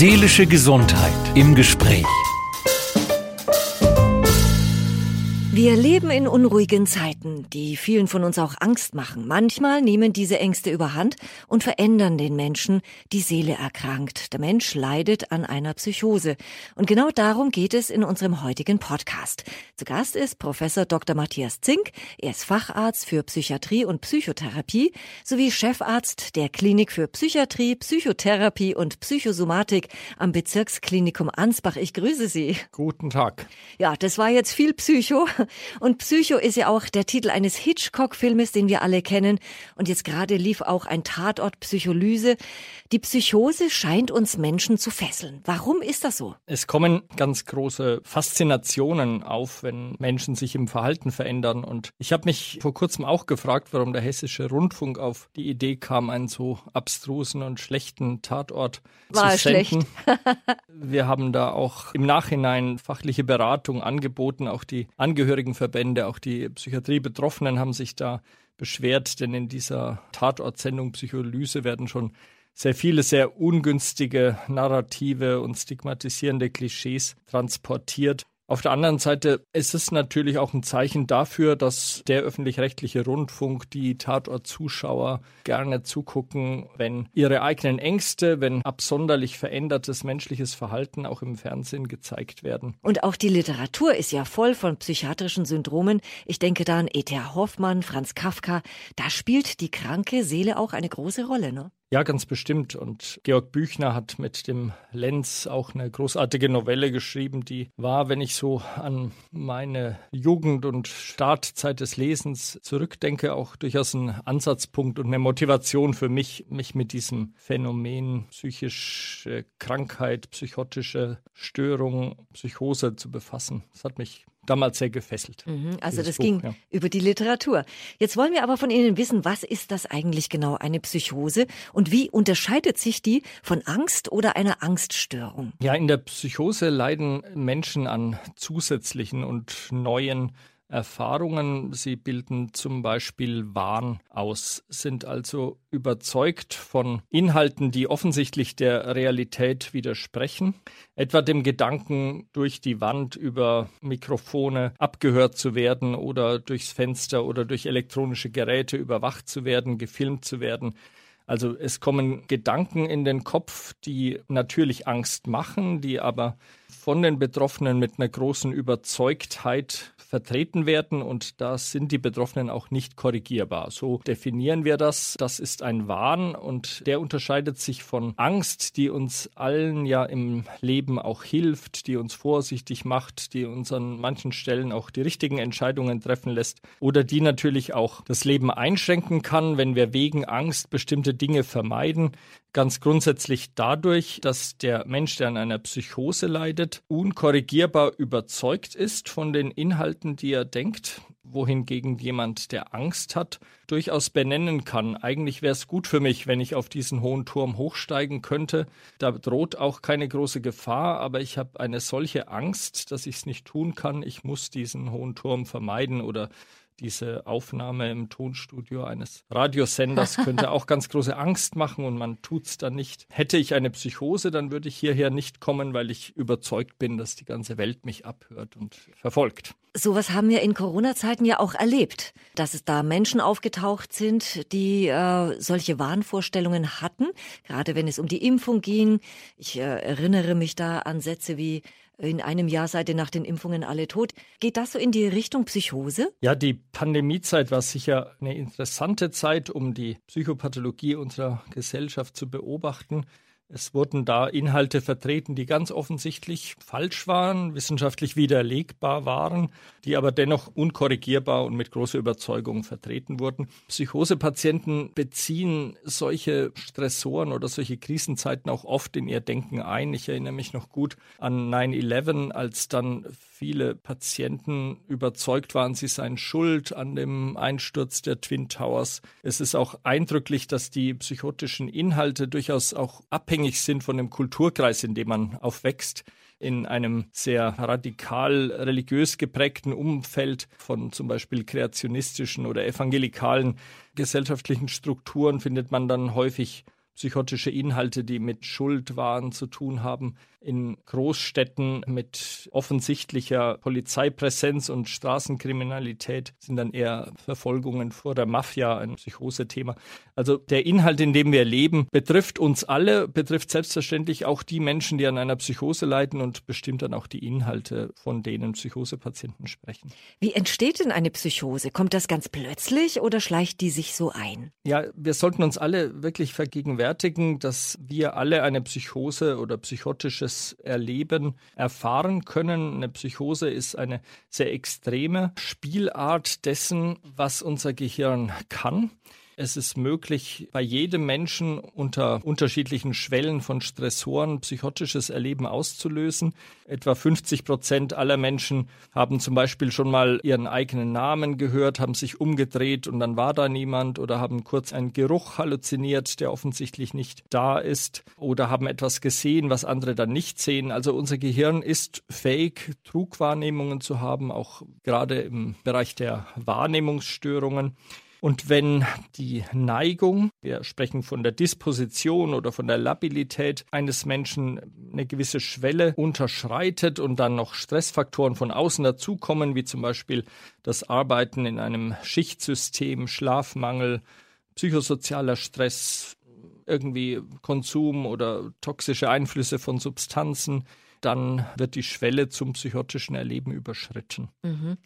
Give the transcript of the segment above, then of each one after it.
Seelische Gesundheit im Gespräch. Wir leben in unruhigen Zeiten, die vielen von uns auch Angst machen. Manchmal nehmen diese Ängste überhand und verändern den Menschen. Die Seele erkrankt. Der Mensch leidet an einer Psychose. Und genau darum geht es in unserem heutigen Podcast. Zu Gast ist Professor Dr. Matthias Zink. Er ist Facharzt für Psychiatrie und Psychotherapie sowie Chefarzt der Klinik für Psychiatrie, Psychotherapie und Psychosomatik am Bezirksklinikum Ansbach. Ich grüße Sie. Guten Tag. Ja, das war jetzt viel Psycho. Und Psycho ist ja auch der Titel eines Hitchcock-Filmes, den wir alle kennen. Und jetzt gerade lief auch ein Tatort Psycholyse. Die Psychose scheint uns Menschen zu fesseln. Warum ist das so? Es kommen ganz große Faszinationen auf, wenn Menschen sich im Verhalten verändern. Und ich habe mich vor kurzem auch gefragt, warum der hessische Rundfunk auf die Idee kam, einen so abstrusen und schlechten Tatort War zu senden. schlecht. Wir haben da auch im Nachhinein fachliche Beratung angeboten. Auch die Angehörigenverbände, auch die Psychiatriebetroffenen haben sich da beschwert, denn in dieser Tatortsendung Psycholyse werden schon sehr viele sehr ungünstige Narrative und stigmatisierende Klischees transportiert. Auf der anderen Seite ist es natürlich auch ein Zeichen dafür, dass der öffentlich-rechtliche Rundfunk, die Tatort-Zuschauer gerne zugucken, wenn ihre eigenen Ängste, wenn absonderlich verändertes menschliches Verhalten auch im Fernsehen gezeigt werden. Und auch die Literatur ist ja voll von psychiatrischen Syndromen. Ich denke da an E.T.A. Hoffmann, Franz Kafka. Da spielt die kranke Seele auch eine große Rolle, ne? Ja, ganz bestimmt. Und Georg Büchner hat mit dem Lenz auch eine großartige Novelle geschrieben, die war, wenn ich so an meine Jugend und Startzeit des Lesens zurückdenke, auch durchaus ein Ansatzpunkt und eine Motivation für mich, mich mit diesem Phänomen psychische Krankheit, psychotische Störung, Psychose zu befassen. Das hat mich damals sehr gefesselt. Mhm, also das Buch, ging ja. über die Literatur. Jetzt wollen wir aber von Ihnen wissen, was ist das eigentlich genau eine Psychose und wie unterscheidet sich die von Angst oder einer Angststörung? Ja, in der Psychose leiden Menschen an zusätzlichen und neuen Erfahrungen. Sie bilden zum Beispiel Wahn aus, sind also überzeugt von Inhalten, die offensichtlich der Realität widersprechen, etwa dem Gedanken, durch die Wand über Mikrofone abgehört zu werden oder durchs Fenster oder durch elektronische Geräte überwacht zu werden, gefilmt zu werden. Also es kommen Gedanken in den Kopf, die natürlich Angst machen, die aber von den Betroffenen mit einer großen Überzeugtheit vertreten werden und da sind die Betroffenen auch nicht korrigierbar. So definieren wir das. Das ist ein Wahn und der unterscheidet sich von Angst, die uns allen ja im Leben auch hilft, die uns vorsichtig macht, die uns an manchen Stellen auch die richtigen Entscheidungen treffen lässt oder die natürlich auch das Leben einschränken kann, wenn wir wegen Angst bestimmte Dinge vermeiden. Ganz grundsätzlich dadurch, dass der Mensch, der an einer Psychose leidet, unkorrigierbar überzeugt ist von den Inhalten, die er denkt, wohingegen jemand, der Angst hat, durchaus benennen kann. Eigentlich wäre es gut für mich, wenn ich auf diesen hohen Turm hochsteigen könnte. Da droht auch keine große Gefahr, aber ich habe eine solche Angst, dass ich es nicht tun kann. Ich muss diesen hohen Turm vermeiden oder diese Aufnahme im Tonstudio eines Radiosenders könnte auch ganz große Angst machen und man tut es dann nicht. Hätte ich eine Psychose, dann würde ich hierher nicht kommen, weil ich überzeugt bin, dass die ganze Welt mich abhört und verfolgt. Sowas haben wir in Corona-Zeiten ja auch erlebt, dass es da Menschen aufgetaucht sind, die äh, solche Wahnvorstellungen hatten, gerade wenn es um die Impfung ging. Ich äh, erinnere mich da an Sätze wie in einem Jahr seid ihr nach den Impfungen alle tot. Geht das so in die Richtung Psychose? Ja, die Pandemiezeit war sicher eine interessante Zeit, um die Psychopathologie unserer Gesellschaft zu beobachten. Es wurden da Inhalte vertreten, die ganz offensichtlich falsch waren, wissenschaftlich widerlegbar waren, die aber dennoch unkorrigierbar und mit großer Überzeugung vertreten wurden. Psychosepatienten beziehen solche Stressoren oder solche Krisenzeiten auch oft in ihr Denken ein. Ich erinnere mich noch gut an 9-11, als dann viele Patienten überzeugt waren, sie seien schuld an dem Einsturz der Twin Towers. Es ist auch eindrücklich, dass die psychotischen Inhalte durchaus auch abhängig sind von dem Kulturkreis, in dem man aufwächst in einem sehr radikal religiös geprägten Umfeld von zum Beispiel kreationistischen oder evangelikalen gesellschaftlichen Strukturen findet man dann häufig psychotische Inhalte, die mit Schuldwahn zu tun haben, in Großstädten mit offensichtlicher Polizeipräsenz und Straßenkriminalität sind dann eher Verfolgungen vor der Mafia ein Psychosethema. Also der Inhalt, in dem wir leben, betrifft uns alle, betrifft selbstverständlich auch die Menschen, die an einer Psychose leiden und bestimmt dann auch die Inhalte, von denen Psychosepatienten sprechen. Wie entsteht denn eine Psychose? Kommt das ganz plötzlich oder schleicht die sich so ein? Ja, wir sollten uns alle wirklich vergegenwärtigen, dass wir alle eine Psychose oder psychotisches Erleben erfahren können. Eine Psychose ist eine sehr extreme Spielart dessen, was unser Gehirn kann. Es ist möglich, bei jedem Menschen unter unterschiedlichen Schwellen von Stressoren psychotisches Erleben auszulösen. Etwa 50 Prozent aller Menschen haben zum Beispiel schon mal ihren eigenen Namen gehört, haben sich umgedreht und dann war da niemand oder haben kurz einen Geruch halluziniert, der offensichtlich nicht da ist oder haben etwas gesehen, was andere dann nicht sehen. Also unser Gehirn ist fähig, Trugwahrnehmungen zu haben, auch gerade im Bereich der Wahrnehmungsstörungen. Und wenn die Neigung, wir sprechen von der Disposition oder von der Labilität eines Menschen, eine gewisse Schwelle unterschreitet und dann noch Stressfaktoren von außen dazukommen, wie zum Beispiel das Arbeiten in einem Schichtsystem, Schlafmangel, psychosozialer Stress, irgendwie Konsum oder toxische Einflüsse von Substanzen, dann wird die Schwelle zum psychotischen Erleben überschritten. Mhm.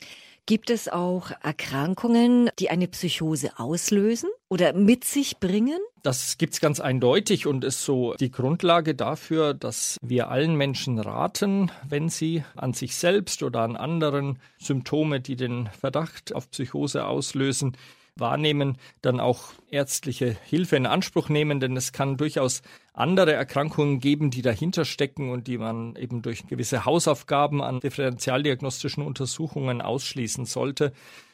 Gibt es auch Erkrankungen, die eine Psychose auslösen oder mit sich bringen? Das gibt es ganz eindeutig und ist so die Grundlage dafür, dass wir allen Menschen raten, wenn sie an sich selbst oder an anderen Symptome, die den Verdacht auf Psychose auslösen, wahrnehmen, dann auch ärztliche Hilfe in Anspruch nehmen, denn es kann durchaus andere Erkrankungen geben, die dahinter stecken und die man eben durch gewisse Hausaufgaben an differentialdiagnostischen Untersuchungen ausschließen sollte.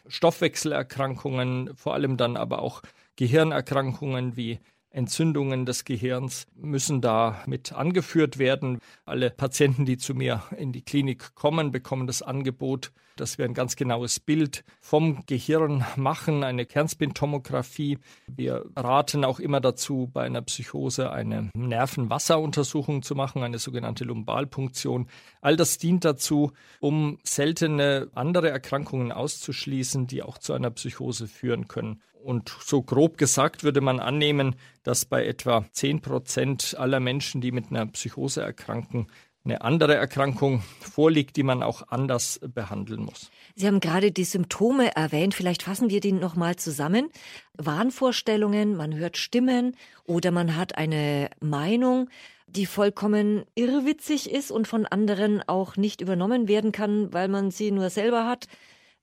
Stoffwechselerkrankungen, vor allem dann aber auch Gehirnerkrankungen wie Entzündungen des Gehirns müssen da mit angeführt werden. Alle Patienten, die zu mir in die Klinik kommen, bekommen das Angebot, dass wir ein ganz genaues Bild vom Gehirn machen, eine Kernspintomographie. Wir raten auch immer dazu, bei einer Psychose eine Nervenwasseruntersuchung zu machen, eine sogenannte Lumbalpunktion. All das dient dazu, um seltene andere Erkrankungen auszuschließen, die auch zu einer Psychose führen können. Und so grob gesagt würde man annehmen, dass bei etwa 10 Prozent aller Menschen, die mit einer Psychose erkranken, eine andere Erkrankung vorliegt, die man auch anders behandeln muss. Sie haben gerade die Symptome erwähnt. Vielleicht fassen wir die nochmal zusammen. Wahnvorstellungen, man hört Stimmen oder man hat eine Meinung, die vollkommen irrwitzig ist und von anderen auch nicht übernommen werden kann, weil man sie nur selber hat.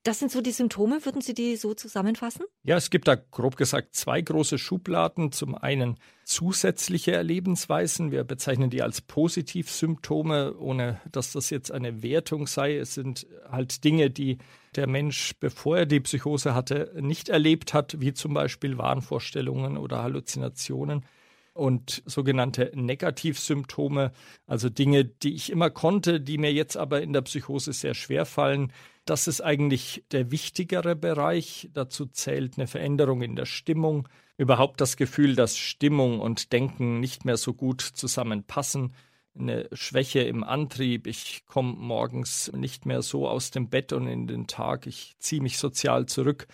Das sind so die Symptome. Würden Sie die so zusammenfassen? Ja, es gibt da grob gesagt zwei große Schubladen. Zum einen zusätzliche Erlebensweisen. Wir bezeichnen die als Positivsymptome, ohne dass das jetzt eine Wertung sei. Es sind halt Dinge, die der Mensch, bevor er die Psychose hatte, nicht erlebt hat, wie zum Beispiel Wahnvorstellungen oder Halluzinationen und sogenannte Negativsymptome, also Dinge, die ich immer konnte, die mir jetzt aber in der Psychose sehr schwer fallen. Das ist eigentlich der wichtigere Bereich. Dazu zählt eine Veränderung in der Stimmung, überhaupt das Gefühl, dass Stimmung und Denken nicht mehr so gut zusammenpassen, eine Schwäche im Antrieb, ich komme morgens nicht mehr so aus dem Bett und in den Tag, ich ziehe mich sozial zurück.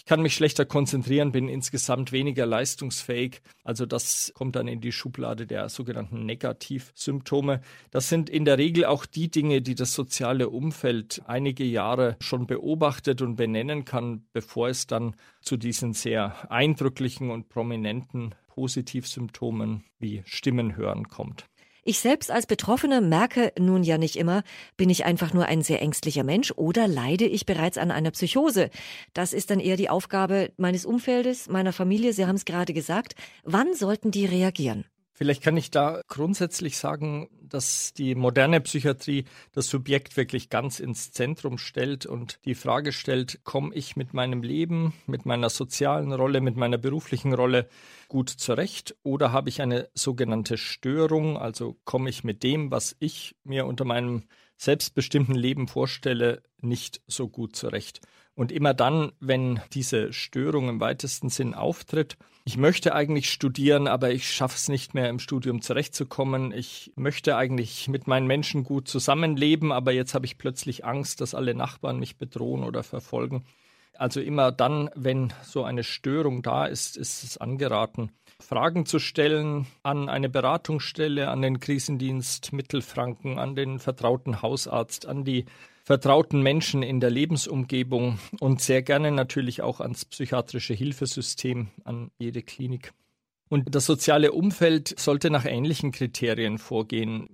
Ich kann mich schlechter konzentrieren, bin insgesamt weniger leistungsfähig. Also das kommt dann in die Schublade der sogenannten Negativsymptome. Das sind in der Regel auch die Dinge, die das soziale Umfeld einige Jahre schon beobachtet und benennen kann, bevor es dann zu diesen sehr eindrücklichen und prominenten Positivsymptomen wie Stimmen hören kommt. Ich selbst als Betroffene merke nun ja nicht immer, bin ich einfach nur ein sehr ängstlicher Mensch oder leide ich bereits an einer Psychose. Das ist dann eher die Aufgabe meines Umfeldes, meiner Familie. Sie haben es gerade gesagt. Wann sollten die reagieren? Vielleicht kann ich da grundsätzlich sagen, dass die moderne Psychiatrie das Subjekt wirklich ganz ins Zentrum stellt und die Frage stellt, komme ich mit meinem Leben, mit meiner sozialen Rolle, mit meiner beruflichen Rolle gut zurecht oder habe ich eine sogenannte Störung, also komme ich mit dem, was ich mir unter meinem selbstbestimmten Leben vorstelle, nicht so gut zurecht. Und immer dann, wenn diese Störung im weitesten Sinn auftritt, ich möchte eigentlich studieren, aber ich schaffe es nicht mehr im Studium zurechtzukommen. Ich möchte eigentlich mit meinen Menschen gut zusammenleben, aber jetzt habe ich plötzlich Angst, dass alle Nachbarn mich bedrohen oder verfolgen. Also immer dann, wenn so eine Störung da ist, ist es angeraten, Fragen zu stellen an eine Beratungsstelle, an den Krisendienst Mittelfranken, an den vertrauten Hausarzt, an die vertrauten Menschen in der Lebensumgebung und sehr gerne natürlich auch ans psychiatrische Hilfesystem, an jede Klinik. Und das soziale Umfeld sollte nach ähnlichen Kriterien vorgehen.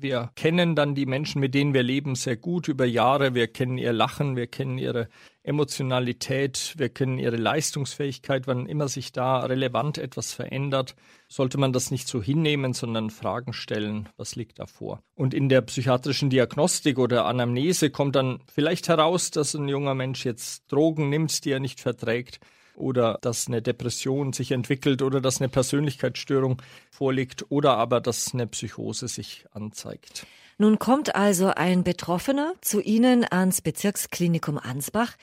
Wir kennen dann die Menschen, mit denen wir leben, sehr gut über Jahre. Wir kennen ihr Lachen, wir kennen ihre Emotionalität, wir kennen ihre Leistungsfähigkeit. Wann immer sich da relevant etwas verändert, sollte man das nicht so hinnehmen, sondern Fragen stellen, was liegt da vor. Und in der psychiatrischen Diagnostik oder Anamnese kommt dann vielleicht heraus, dass ein junger Mensch jetzt Drogen nimmt, die er nicht verträgt oder dass eine Depression sich entwickelt oder dass eine Persönlichkeitsstörung vorliegt oder aber dass eine Psychose sich anzeigt. Nun kommt also ein Betroffener zu Ihnen ans Bezirksklinikum Ansbach.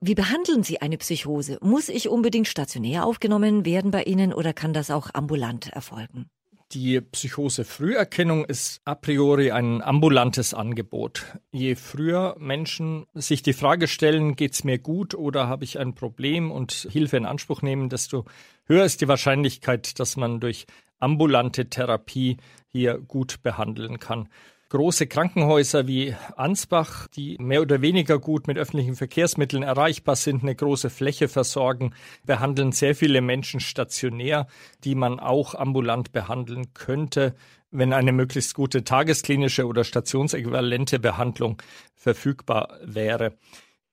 Wie behandeln Sie eine Psychose? Muss ich unbedingt stationär aufgenommen werden bei Ihnen oder kann das auch ambulant erfolgen? Die Psychose-Früherkennung ist a priori ein ambulantes Angebot. Je früher Menschen sich die Frage stellen, geht es mir gut oder habe ich ein Problem und Hilfe in Anspruch nehmen, desto höher ist die Wahrscheinlichkeit, dass man durch ambulante Therapie hier gut behandeln kann große Krankenhäuser wie Ansbach, die mehr oder weniger gut mit öffentlichen Verkehrsmitteln erreichbar sind, eine große Fläche versorgen, behandeln sehr viele Menschen stationär, die man auch ambulant behandeln könnte, wenn eine möglichst gute tagesklinische oder stationsäquivalente Behandlung verfügbar wäre.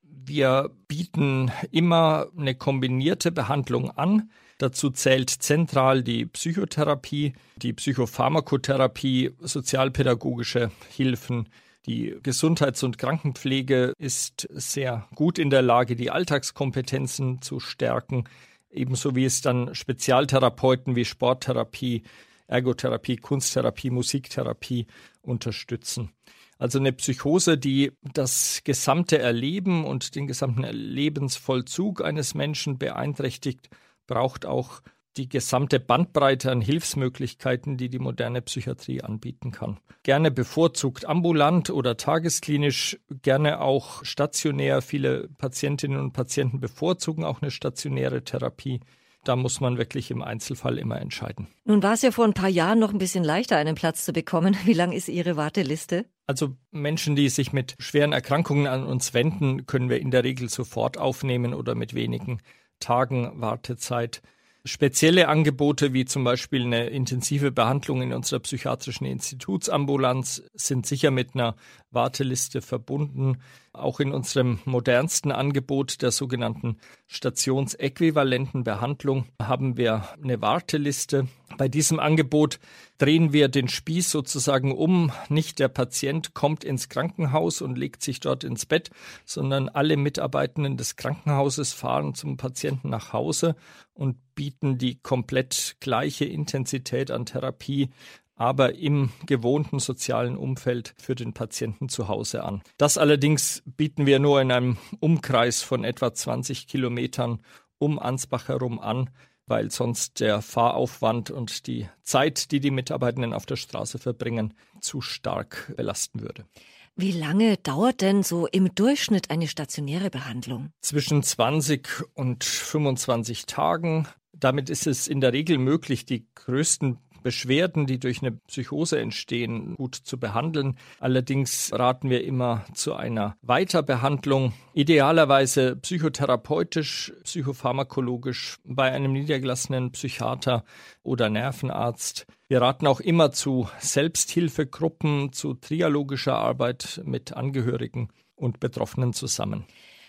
Wir bieten immer eine kombinierte Behandlung an. Dazu zählt zentral die Psychotherapie, die Psychopharmakotherapie, sozialpädagogische Hilfen. Die Gesundheits- und Krankenpflege ist sehr gut in der Lage, die Alltagskompetenzen zu stärken, ebenso wie es dann Spezialtherapeuten wie Sporttherapie, Ergotherapie, Kunsttherapie, Musiktherapie unterstützen. Also eine Psychose, die das gesamte Erleben und den gesamten Lebensvollzug eines Menschen beeinträchtigt braucht auch die gesamte Bandbreite an Hilfsmöglichkeiten, die die moderne Psychiatrie anbieten kann. Gerne bevorzugt ambulant oder tagesklinisch, gerne auch stationär. Viele Patientinnen und Patienten bevorzugen auch eine stationäre Therapie. Da muss man wirklich im Einzelfall immer entscheiden. Nun war es ja vor ein paar Jahren noch ein bisschen leichter, einen Platz zu bekommen. Wie lang ist Ihre Warteliste? Also Menschen, die sich mit schweren Erkrankungen an uns wenden, können wir in der Regel sofort aufnehmen oder mit wenigen Tagen Wartezeit. Spezielle Angebote wie zum Beispiel eine intensive Behandlung in unserer psychiatrischen Institutsambulanz sind sicher mit einer Warteliste verbunden. Auch in unserem modernsten Angebot der sogenannten stationsäquivalenten Behandlung haben wir eine Warteliste. Bei diesem Angebot drehen wir den Spieß sozusagen um. Nicht der Patient kommt ins Krankenhaus und legt sich dort ins Bett, sondern alle Mitarbeitenden des Krankenhauses fahren zum Patienten nach Hause und bieten die komplett gleiche Intensität an Therapie aber im gewohnten sozialen Umfeld für den Patienten zu Hause an. Das allerdings bieten wir nur in einem Umkreis von etwa 20 Kilometern um Ansbach herum an, weil sonst der Fahraufwand und die Zeit, die die Mitarbeitenden auf der Straße verbringen, zu stark belasten würde. Wie lange dauert denn so im Durchschnitt eine stationäre Behandlung? Zwischen 20 und 25 Tagen. Damit ist es in der Regel möglich, die größten Beschwerden, die durch eine Psychose entstehen, gut zu behandeln. Allerdings raten wir immer zu einer Weiterbehandlung, idealerweise psychotherapeutisch, psychopharmakologisch bei einem niedergelassenen Psychiater oder Nervenarzt. Wir raten auch immer zu Selbsthilfegruppen, zu trialogischer Arbeit mit Angehörigen und Betroffenen zusammen.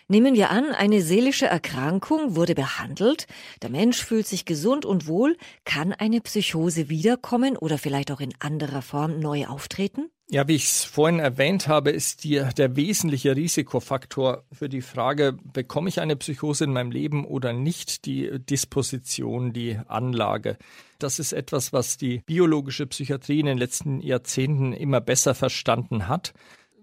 Nehmen wir an, eine seelische Erkrankung wurde behandelt, der Mensch fühlt sich gesund und wohl, kann eine Psychose wiederkommen oder vielleicht auch in anderer Form neu auftreten? Ja, wie ich es vorhin erwähnt habe, ist die, der wesentliche Risikofaktor für die Frage, bekomme ich eine Psychose in meinem Leben oder nicht, die Disposition, die Anlage. Das ist etwas, was die biologische Psychiatrie in den letzten Jahrzehnten immer besser verstanden hat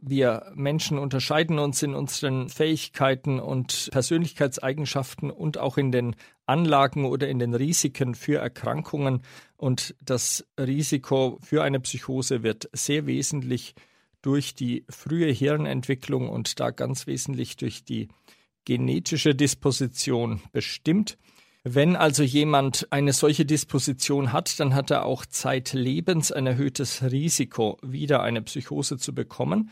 Wir Menschen unterscheiden uns in unseren Fähigkeiten und Persönlichkeitseigenschaften und auch in den Anlagen oder in den Risiken für Erkrankungen. Und das Risiko für eine Psychose wird sehr wesentlich durch die frühe Hirnentwicklung und da ganz wesentlich durch die genetische Disposition bestimmt. Wenn also jemand eine solche Disposition hat, dann hat er auch zeitlebens ein erhöhtes Risiko, wieder eine Psychose zu bekommen.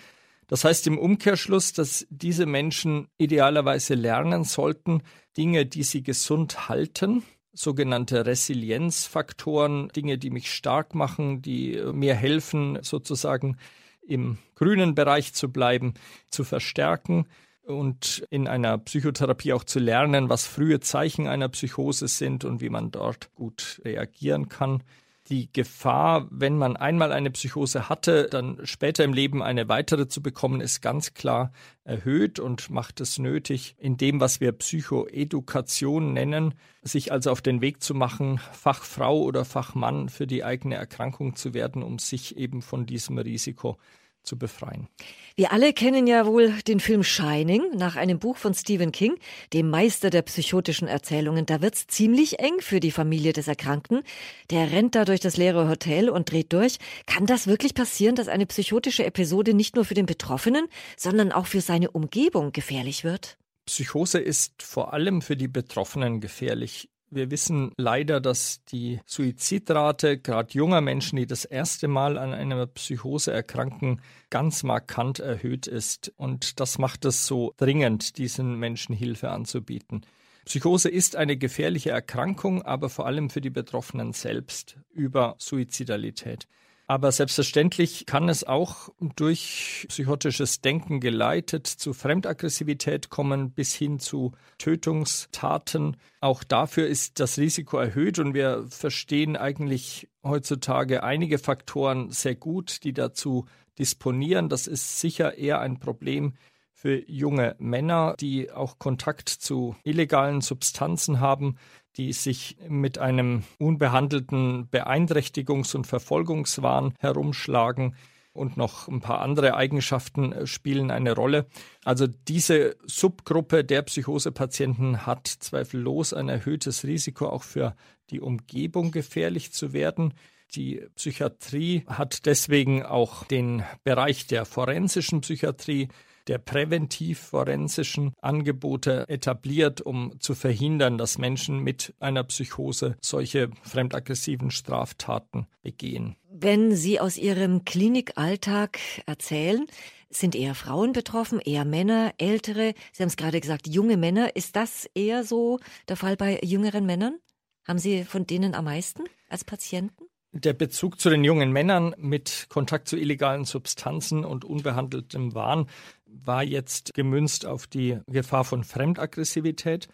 Das heißt im Umkehrschluss, dass diese Menschen idealerweise lernen sollten, Dinge, die sie gesund halten, sogenannte Resilienzfaktoren, Dinge, die mich stark machen, die mir helfen, sozusagen im grünen Bereich zu bleiben, zu verstärken und in einer Psychotherapie auch zu lernen, was frühe Zeichen einer Psychose sind und wie man dort gut reagieren kann. Die Gefahr, wenn man einmal eine Psychose hatte, dann später im Leben eine weitere zu bekommen, ist ganz klar erhöht und macht es nötig, in dem, was wir Psychoedukation nennen, sich also auf den Weg zu machen, Fachfrau oder Fachmann für die eigene Erkrankung zu werden, um sich eben von diesem Risiko zu befreien. Wir alle kennen ja wohl den Film Shining nach einem Buch von Stephen King, dem Meister der psychotischen Erzählungen. Da wird's ziemlich eng für die Familie des Erkrankten. Der rennt da durch das leere Hotel und dreht durch. Kann das wirklich passieren, dass eine psychotische Episode nicht nur für den Betroffenen, sondern auch für seine Umgebung gefährlich wird? Psychose ist vor allem für die Betroffenen gefährlich. Wir wissen leider, dass die Suizidrate gerade junger Menschen, die das erste Mal an einer Psychose erkranken, ganz markant erhöht ist. Und das macht es so dringend, diesen Menschen Hilfe anzubieten. Psychose ist eine gefährliche Erkrankung, aber vor allem für die Betroffenen selbst über Suizidalität. Aber selbstverständlich kann es auch durch psychotisches Denken geleitet zu Fremdaggressivität kommen bis hin zu Tötungstaten. Auch dafür ist das Risiko erhöht und wir verstehen eigentlich heutzutage einige Faktoren sehr gut, die dazu disponieren. Das ist sicher eher ein Problem für junge Männer, die auch Kontakt zu illegalen Substanzen haben, die sich mit einem unbehandelten Beeinträchtigungs- und Verfolgungswahn herumschlagen. Und noch ein paar andere Eigenschaften äh, spielen eine Rolle. Also diese Subgruppe der Psychosepatienten hat zweifellos ein erhöhtes Risiko, auch für die Umgebung gefährlich zu werden. Die Psychiatrie hat deswegen auch den Bereich der forensischen Psychiatrie der präventiv-forensischen Angebote etabliert, um zu verhindern, dass Menschen mit einer Psychose solche fremdaggressiven Straftaten begehen. Wenn Sie aus Ihrem Klinikalltag erzählen, sind eher Frauen betroffen, eher Männer, ältere, Sie haben es gerade gesagt, junge Männer. Ist das eher so der Fall bei jüngeren Männern? Haben Sie von denen am meisten als Patienten? Der Bezug zu den jungen Männern mit Kontakt zu illegalen Substanzen und unbehandeltem Wahn war jetzt gemünzt auf die Gefahr von Fremdaggressivität.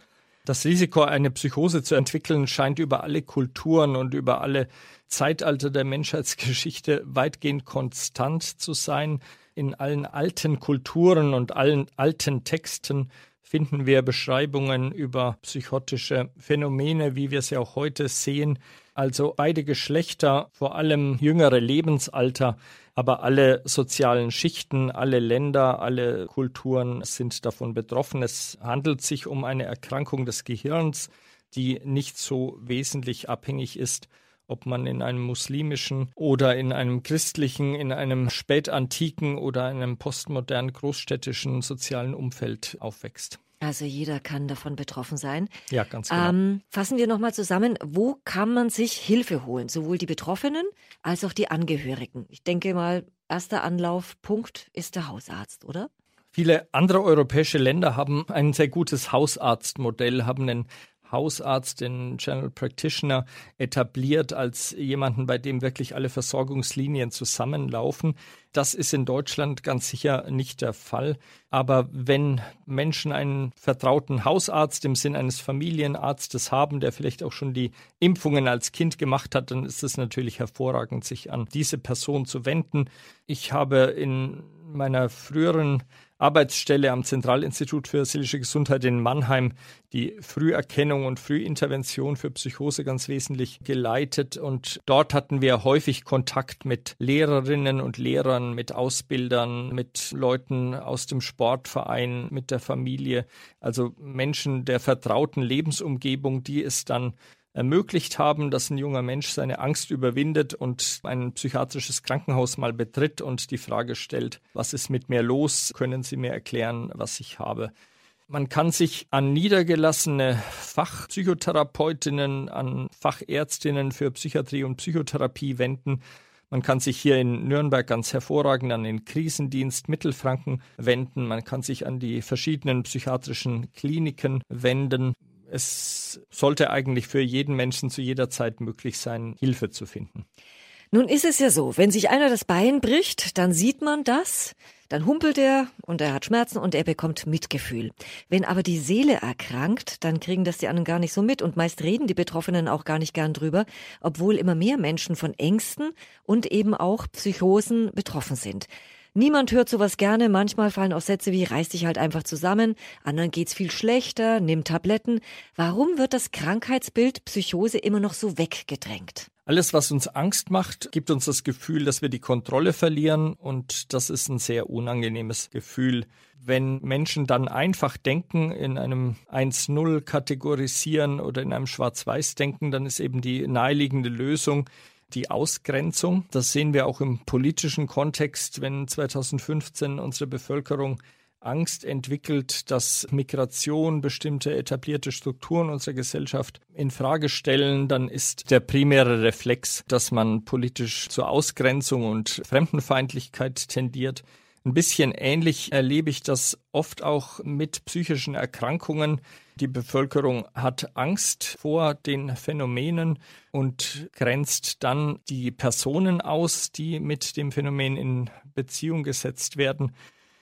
Das Risiko, eine Psychose zu entwickeln, scheint über alle Kulturen und über alle Zeitalter der Menschheitsgeschichte weitgehend konstant zu sein. In allen alten Kulturen und allen alten Texten finden wir Beschreibungen über psychotische Phänomene, wie wir sie auch heute sehen. Also beide Geschlechter, vor allem jüngere Lebensalter, aber alle sozialen Schichten, alle Länder, alle Kulturen sind davon betroffen. Es handelt sich um eine Erkrankung des Gehirns, die nicht so wesentlich abhängig ist ob man in einem muslimischen oder in einem christlichen, in einem spätantiken oder einem postmodern großstädtischen sozialen Umfeld aufwächst. Also jeder kann davon betroffen sein. Ja, ganz genau. Ähm, fassen wir nochmal zusammen, wo kann man sich Hilfe holen? Sowohl die Betroffenen als auch die Angehörigen. Ich denke mal, erster Anlaufpunkt ist der Hausarzt, oder? Viele andere europäische Länder haben ein sehr gutes Hausarztmodell, haben einen Hausarzt, den General Practitioner, etabliert als jemanden, bei dem wirklich alle Versorgungslinien zusammenlaufen. Das ist in Deutschland ganz sicher nicht der Fall. Aber wenn Menschen einen vertrauten Hausarzt im Sinn eines Familienarztes haben, der vielleicht auch schon die Impfungen als Kind gemacht hat, dann ist es natürlich hervorragend, sich an diese Person zu wenden. Ich habe in meiner früheren Arbeitsstelle am Zentralinstitut für seelische Gesundheit in Mannheim die Früherkennung und Frühintervention für Psychose ganz wesentlich geleitet. Und dort hatten wir häufig Kontakt mit Lehrerinnen und Lehrern, mit Ausbildern, mit Leuten aus dem Sportverein, mit der Familie, also Menschen der vertrauten Lebensumgebung, die es dann ermöglicht haben, dass ein junger Mensch seine Angst überwindet und ein psychiatrisches Krankenhaus mal betritt und die Frage stellt, was ist mit mir los? Können Sie mir erklären, was ich habe? Man kann sich an niedergelassene Fachpsychotherapeutinnen, an Fachärztinnen für Psychiatrie und Psychotherapie wenden. Man kann sich hier in Nürnberg ganz hervorragend an den Krisendienst Mittelfranken wenden. Man kann sich an die verschiedenen psychiatrischen Kliniken wenden es sollte eigentlich für jeden Menschen zu jeder Zeit möglich sein, Hilfe zu finden. Nun ist es ja so, wenn sich einer das Bein bricht, dann sieht man das, dann humpelt er und er hat Schmerzen und er bekommt Mitgefühl. Wenn aber die Seele erkrankt, dann kriegen das die anderen gar nicht so mit und meist reden die Betroffenen auch gar nicht gern drüber, obwohl immer mehr Menschen von Ängsten und eben auch Psychosen betroffen sind. Niemand hört sowas gerne. Manchmal fallen auch Sätze wie reiß dich halt einfach zusammen, anderen geht's viel schlechter, nimm Tabletten. Warum wird das Krankheitsbild Psychose immer noch so weggedrängt? Alles, was uns Angst macht, gibt uns das Gefühl, dass wir die Kontrolle verlieren und das ist ein sehr unangenehmes Gefühl. Wenn Menschen dann einfach denken, in einem 1-0 kategorisieren oder in einem Schwarz-Weiß denken, dann ist eben die naheliegende Lösung, die Ausgrenzung. Das sehen wir auch im politischen Kontext, wenn 2015 unsere Bevölkerung Angst entwickelt, dass Migration bestimmte etablierte Strukturen unserer Gesellschaft in Frage stellen, dann ist der primäre Reflex, dass man politisch zur Ausgrenzung und Fremdenfeindlichkeit tendiert. Ein bisschen ähnlich erlebe ich das oft auch mit psychischen Erkrankungen. Die Bevölkerung hat Angst vor den Phänomenen und grenzt dann die Personen aus, die mit dem Phänomen in Beziehung gesetzt werden.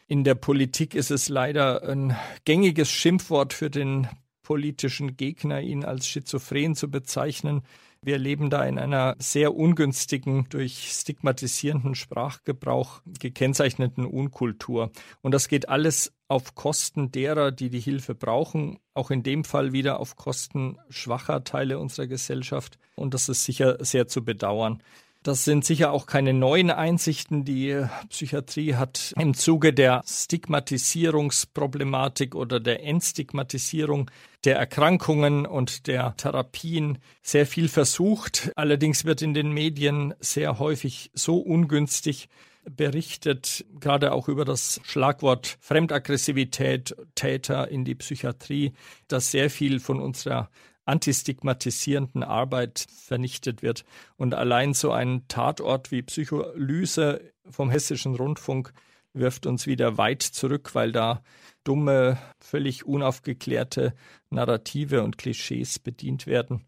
In der Politik ist es leider ein gängiges Schimpfwort für den politischen Gegner, ihn als schizophren zu bezeichnen. Wir leben da in einer sehr ungünstigen, durch stigmatisierenden Sprachgebrauch gekennzeichneten Unkultur. Und das geht alles auf Kosten derer, die die Hilfe brauchen, auch in dem Fall wieder auf Kosten schwacher Teile unserer Gesellschaft. Und das ist sicher sehr zu bedauern. Das sind sicher auch keine neuen Einsichten. Die Psychiatrie hat im Zuge der Stigmatisierungsproblematik oder der Entstigmatisierung der Erkrankungen und der Therapien sehr viel versucht. Allerdings wird in den Medien sehr häufig so ungünstig berichtet, gerade auch über das Schlagwort Fremdaggressivität, Täter in die Psychiatrie, dass sehr viel von unserer antistigmatisierenden Arbeit vernichtet wird. Und allein so ein Tatort wie Psycholyse vom Hessischen Rundfunk wirft uns wieder weit zurück, weil da dumme, völlig unaufgeklärte Narrative und Klischees bedient werden,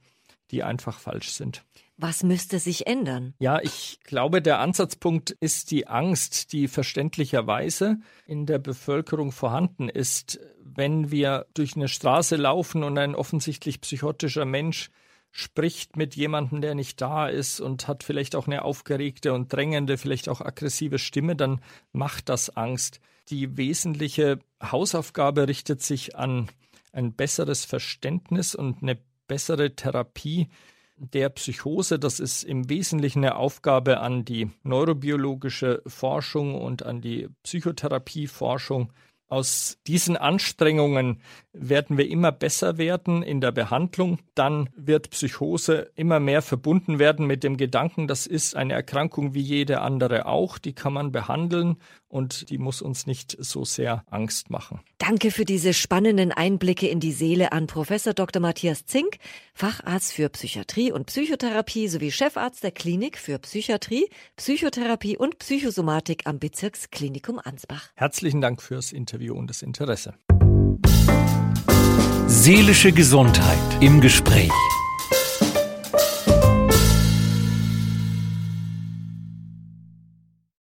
die einfach falsch sind. Was müsste sich ändern? Ja, ich glaube, der Ansatzpunkt ist die Angst, die verständlicherweise in der Bevölkerung vorhanden ist. Wenn wir durch eine Straße laufen und ein offensichtlich psychotischer Mensch spricht mit jemandem, der nicht da ist und hat vielleicht auch eine aufgeregte und drängende, vielleicht auch aggressive Stimme, dann macht das Angst. Die wesentliche Hausaufgabe richtet sich an ein besseres Verständnis und eine bessere Therapie der Psychose. Das ist im Wesentlichen eine Aufgabe an die neurobiologische Forschung und an die Psychotherapieforschung. Aus diesen Anstrengungen werden wir immer besser werden in der Behandlung. Dann wird Psychose immer mehr verbunden werden mit dem Gedanken, das ist eine Erkrankung wie jede andere auch, die kann man behandeln und die muss uns nicht so sehr Angst machen. Danke für diese spannenden Einblicke in die Seele an Professor Dr. Matthias Zink, Facharzt für Psychiatrie und Psychotherapie sowie Chefarzt der Klinik für Psychiatrie, Psychotherapie und Psychosomatik am Bezirksklinikum Ansbach. Herzlichen Dank fürs Interview und das Interesse. Seelische Gesundheit im Gespräch.